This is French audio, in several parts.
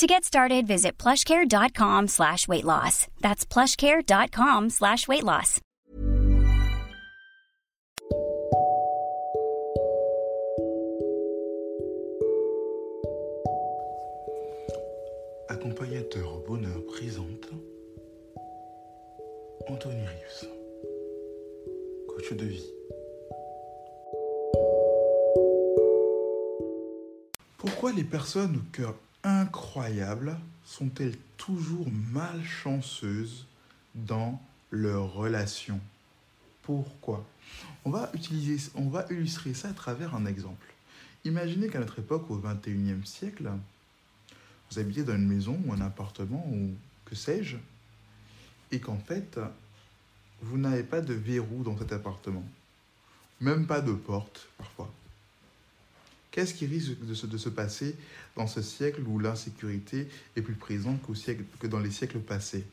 To get started, visit plushcare.com slash weight loss. That's plushcare.com slash weight loss. Accompagnateur bonheur présente Anthony Rives, coach de vie. Pourquoi les personnes au cœur incroyable sont-elles toujours malchanceuses dans leurs relations Pourquoi? On va, on va illustrer ça à travers un exemple. Imaginez qu'à notre époque, au 21e siècle, vous habitez dans une maison ou un appartement ou que sais-je, et qu'en fait, vous n'avez pas de verrou dans cet appartement, même pas de porte parfois. Qu'est-ce qui risque de se, passer dans ce siècle où l'insécurité est plus présente que dans les siècles passés?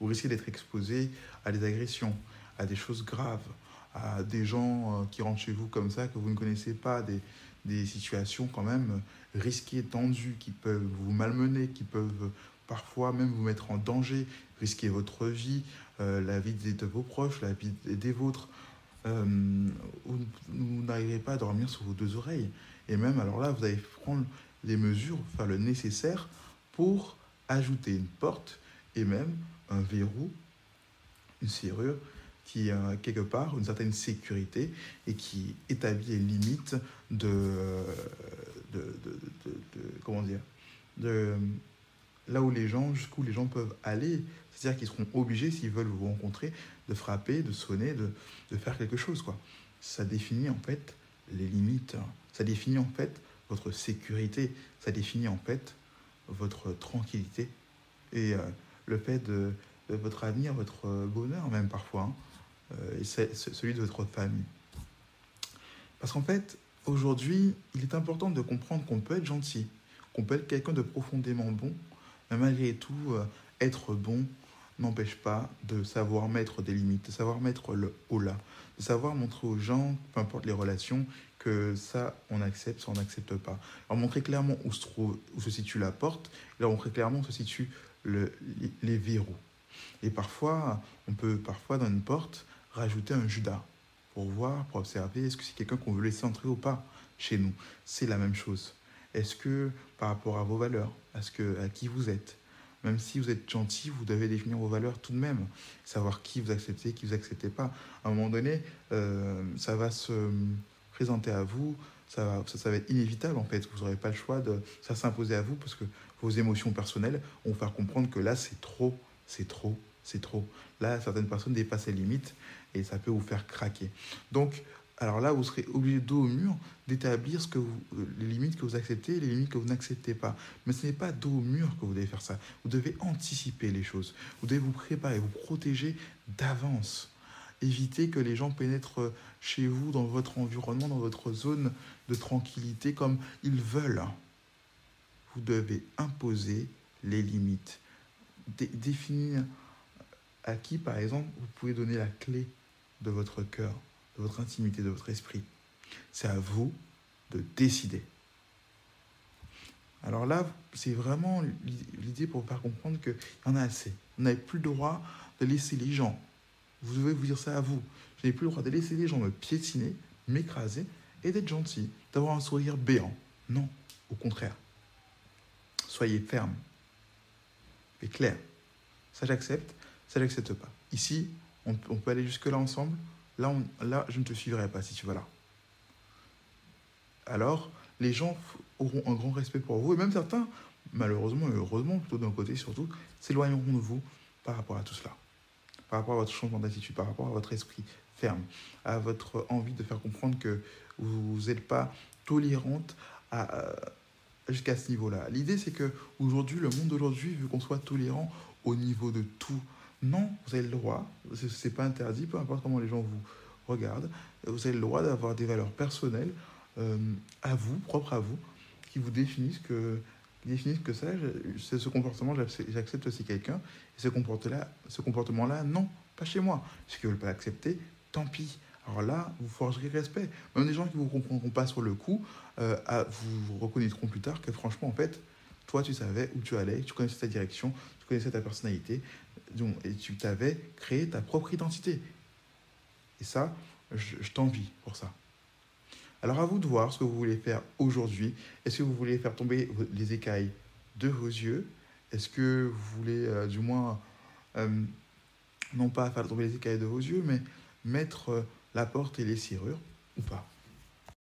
Vous risquez d'être exposé à des agressions, à des choses graves, à des gens euh, qui rentrent chez vous comme ça que vous ne connaissez pas, des, des situations quand même risquées, tendues, qui peuvent vous malmener, qui peuvent parfois même vous mettre en danger, risquer votre vie, euh, la vie de vos proches, la vie des vôtres. Euh, vous, n'arriverez pas à dormir sur vos deux oreilles. Et même, alors là, vous allez prendre les mesures, faire le nécessaire pour ajouter une porte et même un verrou, une serrure qui a quelque part une certaine sécurité et qui établit les limites de, de, de, de comment dire, de là où les gens, jusqu'où les gens peuvent aller. C'est-à-dire qu'ils seront obligés, s'ils veulent vous rencontrer, de frapper, de sonner, de, de faire quelque chose. Quoi. Ça définit en fait les limites. Ça définit en fait votre sécurité. Ça définit en fait votre tranquillité et euh, le fait de, votre avenir, votre bonheur même parfois, hein, euh, et c'est celui de votre famille. Parce qu'en fait, aujourd'hui, il est important de comprendre qu'on peut être gentil, qu'on peut être quelqu'un de profondément bon, mais malgré tout, euh, être bon n'empêche pas de savoir mettre des limites, de savoir mettre le haut là, de savoir montrer aux gens, peu importe les relations, que ça, on accepte, ça, on n'accepte pas. Alors montrer clairement où se, trouve, où se situe la porte, leur montrer clairement où se situent le, les verrous. Et parfois, on peut parfois dans une porte rajouter un Judas pour voir, pour observer, est-ce que c'est quelqu'un qu'on veut laisser entrer ou pas chez nous. C'est la même chose. Est-ce que par rapport à vos valeurs, à, ce que, à qui vous êtes, même si vous êtes gentil, vous devez définir vos valeurs tout de même, savoir qui vous acceptez, qui vous acceptez pas. À un moment donné, euh, ça va se présenter à vous, ça va, ça, va être inévitable en fait. Vous n'aurez pas le choix de ça s'imposer à vous parce que vos émotions personnelles vont faire comprendre que là c'est trop, c'est trop, c'est trop. Là, certaines personnes dépassent les limites et ça peut vous faire craquer. Donc, alors là, vous serez obligé dos au mur d'établir vous, les limites que vous acceptez et les limites que vous n'acceptez pas. Mais ce n'est pas dos au mur que vous devez faire ça. Vous devez anticiper les choses. Vous devez vous préparer, vous protéger d'avance. Éviter que les gens pénètrent chez vous, dans votre environnement, dans votre zone de tranquillité comme ils veulent. Vous devez imposer les limites. Dé définir à qui, par exemple, vous pouvez donner la clé de votre cœur, de votre intimité, de votre esprit. C'est à vous de décider. Alors là, c'est vraiment l'idée pour vous faire comprendre qu'il y en a assez. Vous n'avez plus le droit de laisser les gens, vous devez vous dire ça à vous, je n'ai plus le droit de laisser les gens me piétiner, m'écraser et d'être gentil, d'avoir un sourire béant. Non, au contraire. Soyez ferme et clair. Ça, j'accepte, ça, j'accepte pas. Ici, on, on, peut aller jusque-là ensemble. Là, là, je ne te suivrai pas si tu vas là. Alors, les gens auront un grand respect pour vous, et même certains, malheureusement et heureusement, plutôt d'un côté surtout, s'éloigneront de vous par rapport à tout cela. Par rapport à votre changement d'attitude, par rapport à votre esprit ferme, à votre envie de faire comprendre que vous n'êtes pas tolérante à, jusqu'à ce niveau-là. L'idée, c'est que aujourd'hui, le monde d'aujourd'hui veut qu'on soit tolérant au niveau de tout, Non, vous avez le droit, c'est pas interdit, peu importe comment les gens vous regardent, vous avez le droit d'avoir des valeurs personnelles euh, à vous, propres à vous, qui vous définissent que, définissent que ça, c'est ce comportement, j'accepte aussi quelqu'un, et ce comportement-là, ce comportement-là, non, pas chez moi. Ceux qui ne veulent pas l'accepter, tant pis. Alors là, vous forgerez respect. Même des gens qui ne vous comprendront pas sur le coup, euh, vous reconnaîtront plus tard que franchement, en fait, toi, tu savais où tu allais, tu connaissais ta direction, tu connaissais ta personnalité, et tu t'avais créé ta propre identité. Et ça, je, je t'envie pour ça. Alors à vous de voir ce que vous voulez faire aujourd'hui. Est-ce que vous voulez faire tomber les écailles de vos yeux? Est-ce que vous voulez euh, du moins, euh, non pas faire tomber les écailles de vos yeux, mais mettre euh, la porte et les serrures ou pas?